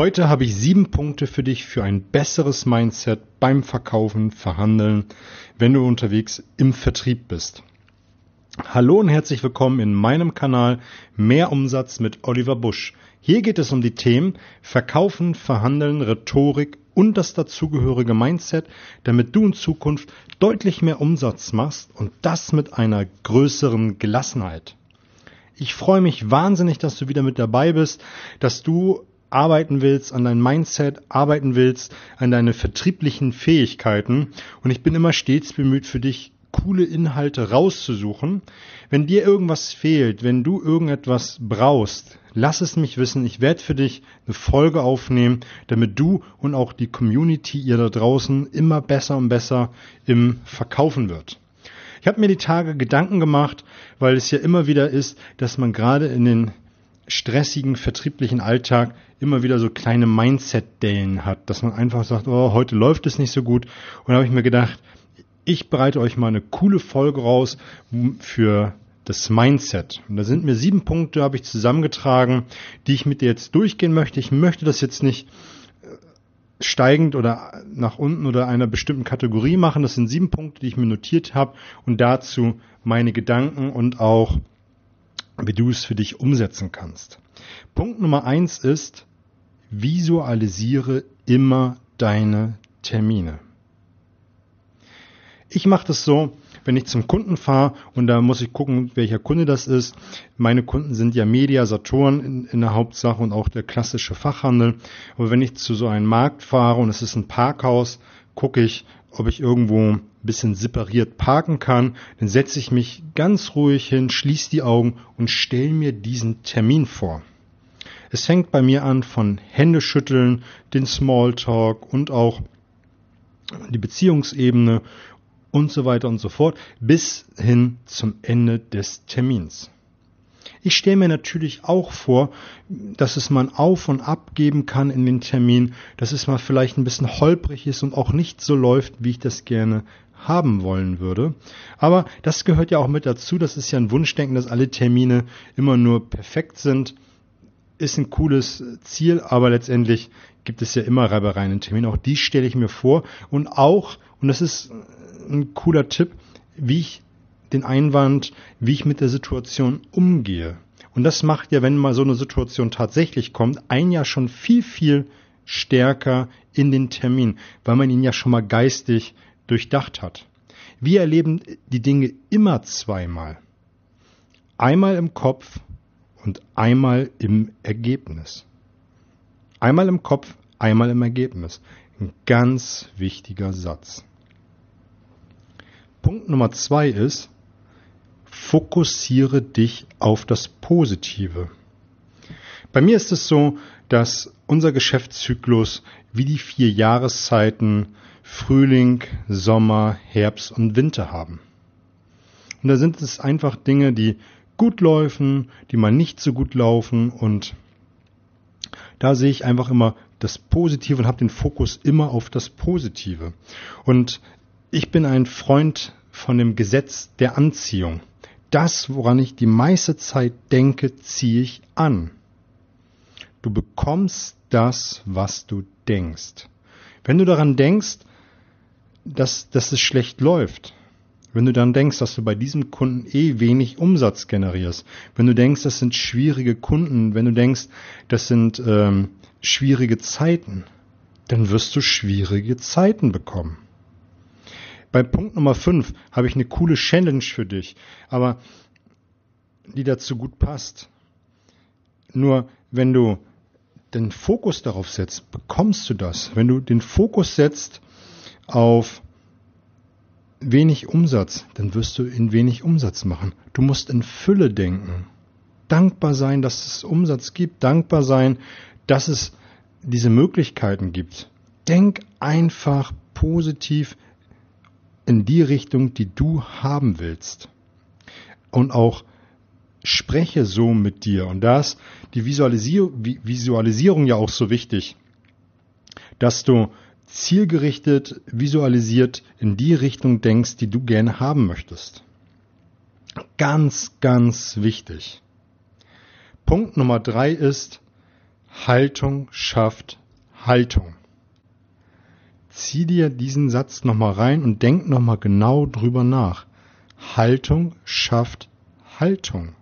Heute habe ich sieben Punkte für dich für ein besseres Mindset beim Verkaufen, Verhandeln, wenn du unterwegs im Vertrieb bist. Hallo und herzlich willkommen in meinem Kanal Mehr Umsatz mit Oliver Busch. Hier geht es um die Themen Verkaufen, Verhandeln, Rhetorik und das dazugehörige Mindset, damit du in Zukunft deutlich mehr Umsatz machst und das mit einer größeren Gelassenheit. Ich freue mich wahnsinnig, dass du wieder mit dabei bist, dass du arbeiten willst, an dein Mindset arbeiten willst, an deine vertrieblichen Fähigkeiten. Und ich bin immer stets bemüht, für dich coole Inhalte rauszusuchen. Wenn dir irgendwas fehlt, wenn du irgendetwas brauchst, lass es mich wissen. Ich werde für dich eine Folge aufnehmen, damit du und auch die Community ihr da draußen immer besser und besser im Verkaufen wird. Ich habe mir die Tage Gedanken gemacht, weil es ja immer wieder ist, dass man gerade in den stressigen vertrieblichen Alltag immer wieder so kleine Mindset-Dellen hat, dass man einfach sagt, oh, heute läuft es nicht so gut. Und da habe ich mir gedacht, ich bereite euch mal eine coole Folge raus für das Mindset. Und da sind mir sieben Punkte, habe ich zusammengetragen, die ich mit dir jetzt durchgehen möchte. Ich möchte das jetzt nicht steigend oder nach unten oder einer bestimmten Kategorie machen. Das sind sieben Punkte, die ich mir notiert habe und dazu meine Gedanken und auch, wie du es für dich umsetzen kannst. Punkt Nummer eins ist, visualisiere immer deine Termine. Ich mache das so, wenn ich zum Kunden fahre und da muss ich gucken, welcher Kunde das ist. Meine Kunden sind ja Media, Saturn in, in der Hauptsache und auch der klassische Fachhandel. Aber wenn ich zu so einem Markt fahre und es ist ein Parkhaus, gucke ich, ob ich irgendwo ein bisschen separiert parken kann. Dann setze ich mich ganz ruhig hin, schließe die Augen und stelle mir diesen Termin vor. Es fängt bei mir an von Händeschütteln, den Smalltalk und auch die Beziehungsebene und so weiter und so fort bis hin zum Ende des Termins. Ich stelle mir natürlich auch vor, dass es mal auf und ab geben kann in den Termin, dass es mal vielleicht ein bisschen holprig ist und auch nicht so läuft, wie ich das gerne haben wollen würde. Aber das gehört ja auch mit dazu. Das ist ja ein Wunschdenken, dass alle Termine immer nur perfekt sind. Ist ein cooles Ziel, aber letztendlich gibt es ja immer Reibereien in Terminen. Auch die stelle ich mir vor. Und auch, und das ist ein cooler Tipp, wie ich den Einwand, wie ich mit der Situation umgehe. Und das macht ja, wenn mal so eine Situation tatsächlich kommt, ein Jahr schon viel, viel stärker in den Termin, weil man ihn ja schon mal geistig durchdacht hat. Wir erleben die Dinge immer zweimal. Einmal im Kopf und einmal im Ergebnis. Einmal im Kopf, einmal im Ergebnis. Ein ganz wichtiger Satz. Punkt Nummer zwei ist, fokussiere dich auf das Positive. Bei mir ist es so, dass unser Geschäftszyklus wie die vier Jahreszeiten Frühling, Sommer, Herbst und Winter haben. Und da sind es einfach Dinge, die gut laufen, die mal nicht so gut laufen und da sehe ich einfach immer das Positive und habe den Fokus immer auf das Positive. Und ich bin ein Freund von dem Gesetz der Anziehung. Das, woran ich die meiste Zeit denke, ziehe ich an. Du bekommst das, was du denkst. Wenn du daran denkst, dass, dass es schlecht läuft, wenn du dann denkst, dass du bei diesem Kunden eh wenig Umsatz generierst, wenn du denkst, das sind schwierige Kunden, wenn du denkst, das sind ähm, schwierige Zeiten, dann wirst du schwierige Zeiten bekommen. Bei Punkt Nummer 5 habe ich eine coole Challenge für dich, aber die dazu gut passt. Nur wenn du den Fokus darauf setzt, bekommst du das. Wenn du den Fokus setzt auf wenig Umsatz, dann wirst du in wenig Umsatz machen. Du musst in Fülle denken. Dankbar sein, dass es Umsatz gibt. Dankbar sein, dass es diese Möglichkeiten gibt. Denk einfach positiv in die Richtung, die du haben willst. Und auch spreche so mit dir. Und da ist die Visualisierung, Visualisierung ja auch so wichtig, dass du zielgerichtet, visualisiert in die Richtung denkst, die du gerne haben möchtest. Ganz, ganz wichtig. Punkt Nummer drei ist, Haltung schafft Haltung. Zieh dir diesen Satz nochmal rein und denk nochmal genau drüber nach. Haltung schafft Haltung.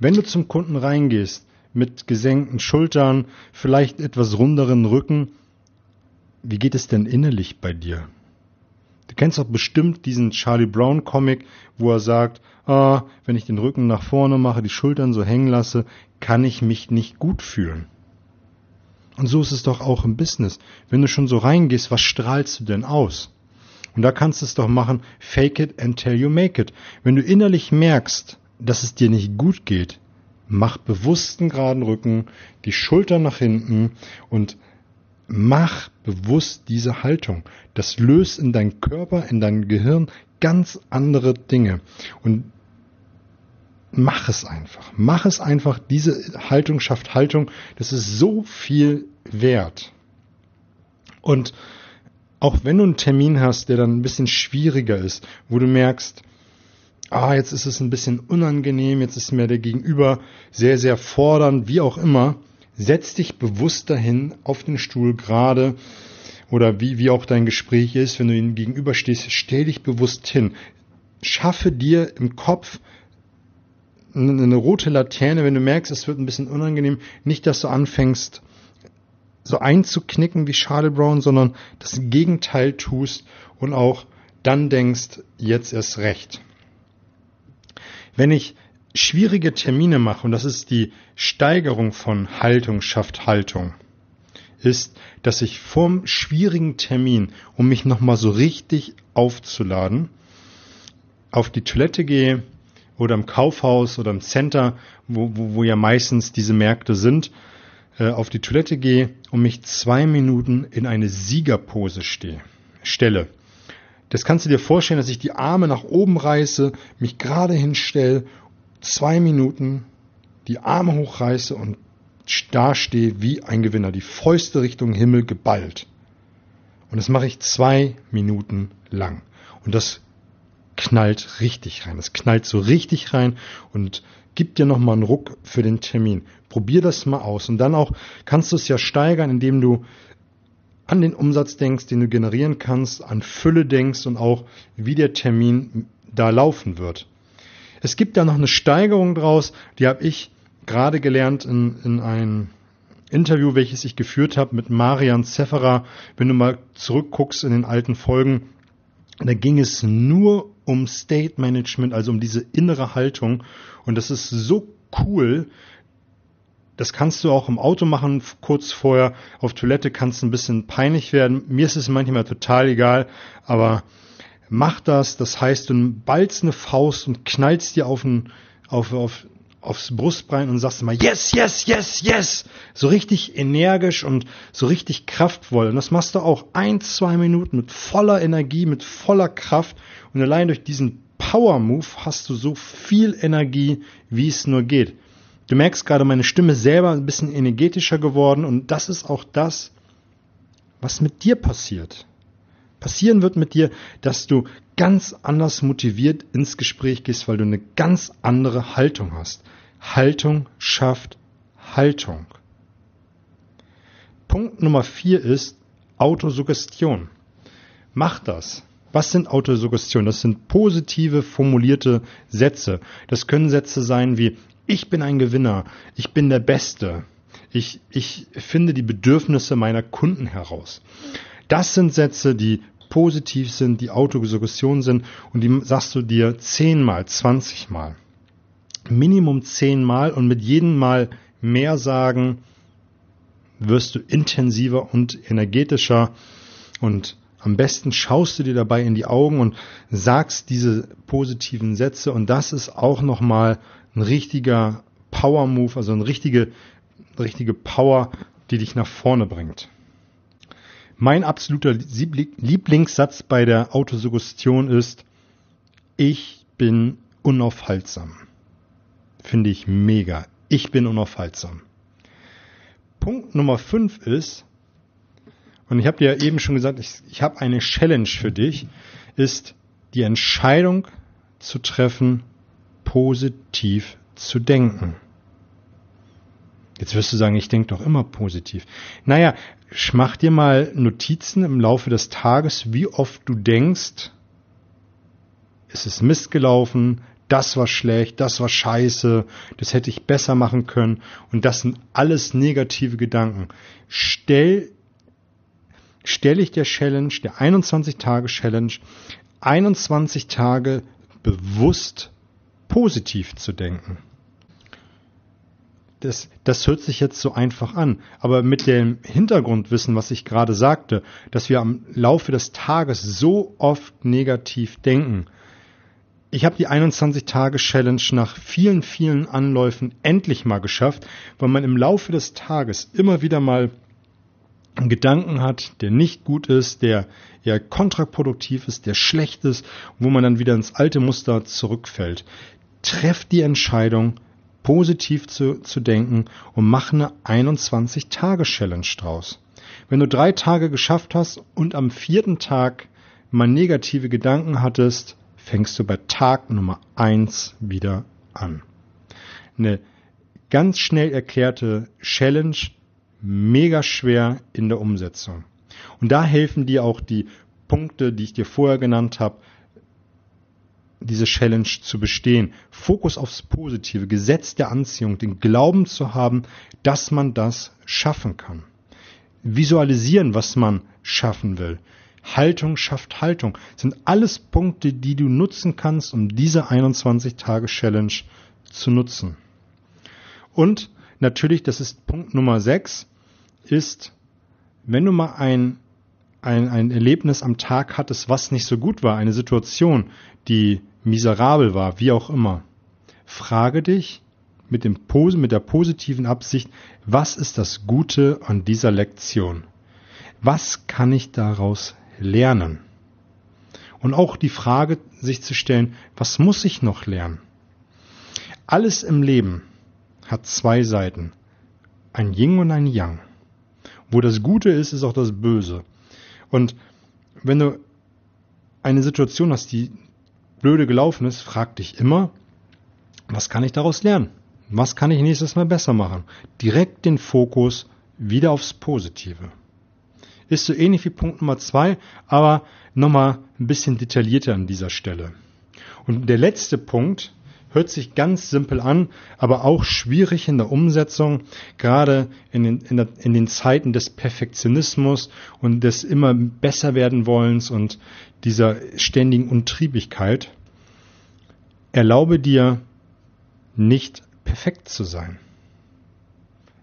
Wenn du zum Kunden reingehst mit gesenkten Schultern, vielleicht etwas runderen Rücken, wie geht es denn innerlich bei dir? Du kennst doch bestimmt diesen Charlie Brown Comic, wo er sagt, ah, wenn ich den Rücken nach vorne mache, die Schultern so hängen lasse, kann ich mich nicht gut fühlen. Und so ist es doch auch im Business. Wenn du schon so reingehst, was strahlst du denn aus? Und da kannst du es doch machen, fake it until you make it. Wenn du innerlich merkst, dass es dir nicht gut geht, mach bewussten geraden Rücken, die Schultern nach hinten und mach bewusst diese Haltung. Das löst in deinem Körper, in deinem Gehirn ganz andere Dinge. Und mach es einfach. Mach es einfach. Diese Haltung schafft Haltung. Das ist so viel wert. Und auch wenn du einen Termin hast, der dann ein bisschen schwieriger ist, wo du merkst, ah, jetzt ist es ein bisschen unangenehm, jetzt ist mir der Gegenüber sehr, sehr fordernd, wie auch immer, setz dich bewusst dahin auf den Stuhl gerade oder wie, wie auch dein Gespräch ist, wenn du ihm gegenüberstehst, stell dich bewusst hin. Schaffe dir im Kopf eine, rote Laterne, wenn du merkst, es wird ein bisschen unangenehm, nicht, dass du anfängst, so einzuknicken wie Charlie Brown, sondern das Gegenteil tust und auch dann denkst, jetzt erst recht. Wenn ich schwierige Termine mache, und das ist die Steigerung von Haltung schafft Haltung, ist, dass ich vorm schwierigen Termin, um mich nochmal so richtig aufzuladen, auf die Toilette gehe oder im Kaufhaus oder im Center, wo, wo, wo ja meistens diese Märkte sind, äh, auf die Toilette gehe und mich zwei Minuten in eine Siegerpose stehe, stelle. Das kannst du dir vorstellen, dass ich die Arme nach oben reiße, mich gerade hinstelle zwei Minuten die Arme hochreiße und dastehe wie ein Gewinner, die Fäuste Richtung Himmel geballt. Und das mache ich zwei Minuten lang. Und das knallt richtig rein. Das knallt so richtig rein und gibt dir nochmal einen Ruck für den Termin. Probier das mal aus. Und dann auch kannst du es ja steigern, indem du an den Umsatz denkst, den du generieren kannst, an Fülle denkst und auch, wie der Termin da laufen wird. Es gibt da noch eine Steigerung draus, die habe ich gerade gelernt in, in einem Interview, welches ich geführt habe mit Marian Zefferer. Wenn du mal zurückguckst in den alten Folgen, da ging es nur um State Management, also um diese innere Haltung. Und das ist so cool. Das kannst du auch im Auto machen, kurz vorher. Auf Toilette kannst du ein bisschen peinlich werden. Mir ist es manchmal total egal, aber mach das. Das heißt, du ballst eine Faust und knallst dir auf, ein, auf, auf, aufs Brustbein und sagst immer yes, yes, yes, yes. So richtig energisch und so richtig kraftvoll. Und das machst du auch ein, zwei Minuten mit voller Energie, mit voller Kraft. Und allein durch diesen Power Move hast du so viel Energie, wie es nur geht. Du merkst gerade, meine Stimme selber ein bisschen energetischer geworden und das ist auch das, was mit dir passiert passieren wird mit dir, dass du ganz anders motiviert ins Gespräch gehst, weil du eine ganz andere Haltung hast. Haltung schafft Haltung. Punkt Nummer vier ist Autosuggestion. Mach das. Was sind Autosuggestionen? Das sind positive formulierte Sätze. Das können Sätze sein wie ich bin ein Gewinner, ich bin der Beste, ich, ich finde die Bedürfnisse meiner Kunden heraus. Das sind Sätze, die positiv sind, die Autosuggestion sind und die sagst du dir zehnmal, zwanzigmal. Minimum zehnmal und mit jedem Mal mehr sagen, wirst du intensiver und energetischer und am besten schaust du dir dabei in die Augen und sagst diese positiven Sätze und das ist auch nochmal ein richtiger Power Move, also eine richtige, richtige Power, die dich nach vorne bringt. Mein absoluter Lieblingssatz bei der Autosuggestion ist, ich bin unaufhaltsam. Finde ich mega. Ich bin unaufhaltsam. Punkt Nummer 5 ist, und ich habe dir ja eben schon gesagt, ich, ich habe eine Challenge für dich, ist die Entscheidung zu treffen, positiv zu denken. Jetzt wirst du sagen, ich denke doch immer positiv. Naja, mach dir mal Notizen im Laufe des Tages, wie oft du denkst, es ist Mist gelaufen, das war schlecht, das war scheiße, das hätte ich besser machen können. Und das sind alles negative Gedanken. Stell, stell ich der Challenge, der 21-Tage-Challenge, 21 Tage bewusst positiv zu denken. Das, das hört sich jetzt so einfach an, aber mit dem Hintergrundwissen, was ich gerade sagte, dass wir am Laufe des Tages so oft negativ denken, ich habe die 21-Tage-Challenge nach vielen, vielen Anläufen endlich mal geschafft, weil man im Laufe des Tages immer wieder mal einen Gedanken hat, der nicht gut ist, der eher kontraproduktiv ist, der schlecht ist, wo man dann wieder ins alte Muster zurückfällt. Treff die Entscheidung, positiv zu, zu denken und mach eine 21-Tage-Challenge draus. Wenn du drei Tage geschafft hast und am vierten Tag mal negative Gedanken hattest, fängst du bei Tag Nummer eins wieder an. Eine ganz schnell erklärte Challenge, mega schwer in der Umsetzung. Und da helfen dir auch die Punkte, die ich dir vorher genannt habe, diese Challenge zu bestehen. Fokus aufs Positive, Gesetz der Anziehung, den Glauben zu haben, dass man das schaffen kann. Visualisieren, was man schaffen will. Haltung schafft Haltung. Das sind alles Punkte, die du nutzen kannst, um diese 21-Tage-Challenge zu nutzen. Und natürlich, das ist Punkt Nummer 6, ist, wenn du mal ein, ein, ein Erlebnis am Tag hattest, was nicht so gut war, eine Situation, die miserabel war, wie auch immer, frage dich mit, dem, mit der positiven Absicht, was ist das Gute an dieser Lektion? Was kann ich daraus lernen. Und auch die Frage sich zu stellen, was muss ich noch lernen? Alles im Leben hat zwei Seiten. Ein Yin und ein Yang. Wo das Gute ist, ist auch das Böse. Und wenn du eine Situation hast, die blöde gelaufen ist, frag dich immer, was kann ich daraus lernen? Was kann ich nächstes Mal besser machen? Direkt den Fokus wieder aufs Positive. Ist so ähnlich wie Punkt Nummer zwei, aber nochmal ein bisschen detaillierter an dieser Stelle. Und der letzte Punkt hört sich ganz simpel an, aber auch schwierig in der Umsetzung, gerade in den, in, der, in den Zeiten des Perfektionismus und des immer besser werden wollens und dieser ständigen Untriebigkeit. Erlaube dir nicht perfekt zu sein.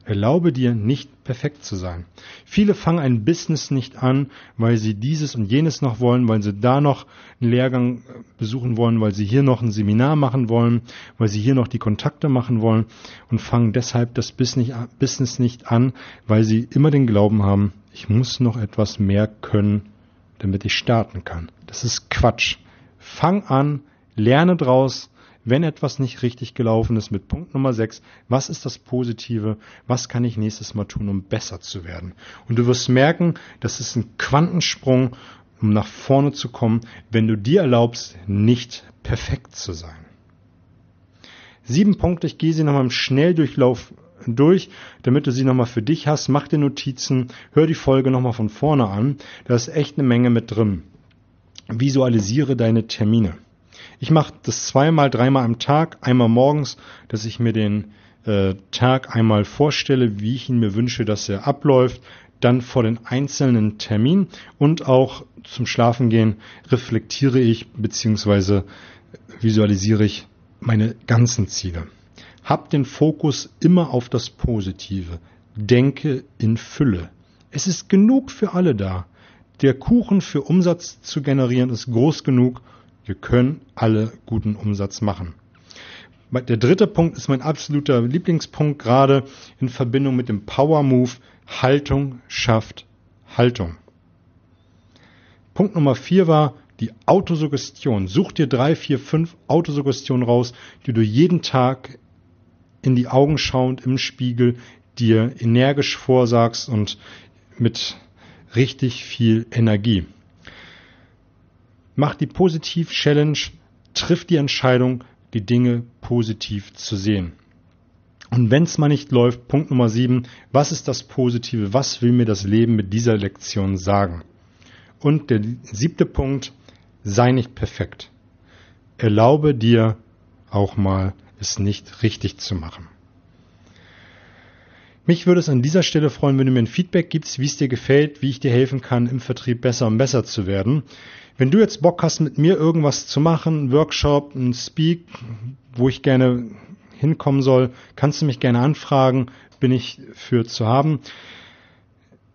Erlaube dir nicht perfekt zu sein. Viele fangen ein Business nicht an, weil sie dieses und jenes noch wollen, weil sie da noch einen Lehrgang äh, besuchen wollen, weil sie hier noch ein Seminar machen wollen, weil sie hier noch die Kontakte machen wollen und fangen deshalb das Business nicht an, weil sie immer den Glauben haben, ich muss noch etwas mehr können, damit ich starten kann. Das ist Quatsch. Fang an, lerne draus, wenn etwas nicht richtig gelaufen ist mit Punkt Nummer 6, was ist das Positive, was kann ich nächstes Mal tun, um besser zu werden. Und du wirst merken, das ist ein Quantensprung, um nach vorne zu kommen, wenn du dir erlaubst, nicht perfekt zu sein. Sieben Punkte, ich gehe sie nochmal im Schnelldurchlauf durch, damit du sie nochmal für dich hast. Mach dir Notizen, hör die Folge nochmal von vorne an. Da ist echt eine Menge mit drin. Visualisiere deine Termine. Ich mache das zweimal, dreimal am Tag, einmal morgens, dass ich mir den äh, Tag einmal vorstelle, wie ich ihn mir wünsche, dass er abläuft, dann vor den einzelnen Termin und auch zum Schlafengehen reflektiere ich bzw. visualisiere ich meine ganzen Ziele. Hab den Fokus immer auf das Positive. Denke in Fülle. Es ist genug für alle da. Der Kuchen für Umsatz zu generieren ist groß genug wir können alle guten Umsatz machen. Der dritte Punkt ist mein absoluter Lieblingspunkt, gerade in Verbindung mit dem Power Move. Haltung schafft Haltung. Punkt Nummer vier war die Autosuggestion. Such dir drei, vier, fünf Autosuggestionen raus, die du jeden Tag in die Augen schauend im Spiegel dir energisch vorsagst und mit richtig viel Energie. Mach die Positiv-Challenge, triff die Entscheidung, die Dinge positiv zu sehen. Und wenn es mal nicht läuft, Punkt Nummer sieben, was ist das Positive? Was will mir das Leben mit dieser Lektion sagen? Und der siebte Punkt, sei nicht perfekt. Erlaube dir auch mal, es nicht richtig zu machen. Mich würde es an dieser Stelle freuen, wenn du mir ein Feedback gibst, wie es dir gefällt, wie ich dir helfen kann, im Vertrieb besser und besser zu werden. Wenn du jetzt Bock hast, mit mir irgendwas zu machen, ein Workshop, ein Speak, wo ich gerne hinkommen soll, kannst du mich gerne anfragen, bin ich für zu haben.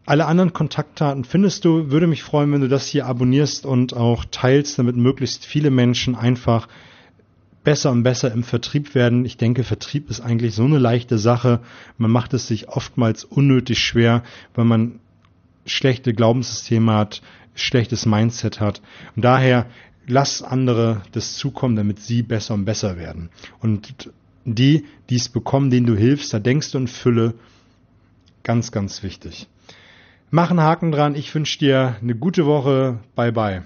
Alle anderen Kontaktdaten findest du. Würde mich freuen, wenn du das hier abonnierst und auch teilst, damit möglichst viele Menschen einfach besser und besser im Vertrieb werden. Ich denke, Vertrieb ist eigentlich so eine leichte Sache. Man macht es sich oftmals unnötig schwer, weil man schlechte Glaubenssysteme hat, schlechtes Mindset hat. Und daher lass andere das zukommen, damit sie besser und besser werden. Und die, die es bekommen, denen du hilfst, da denkst du in Fülle. Ganz, ganz wichtig. Mach einen Haken dran. Ich wünsche dir eine gute Woche. Bye, bye.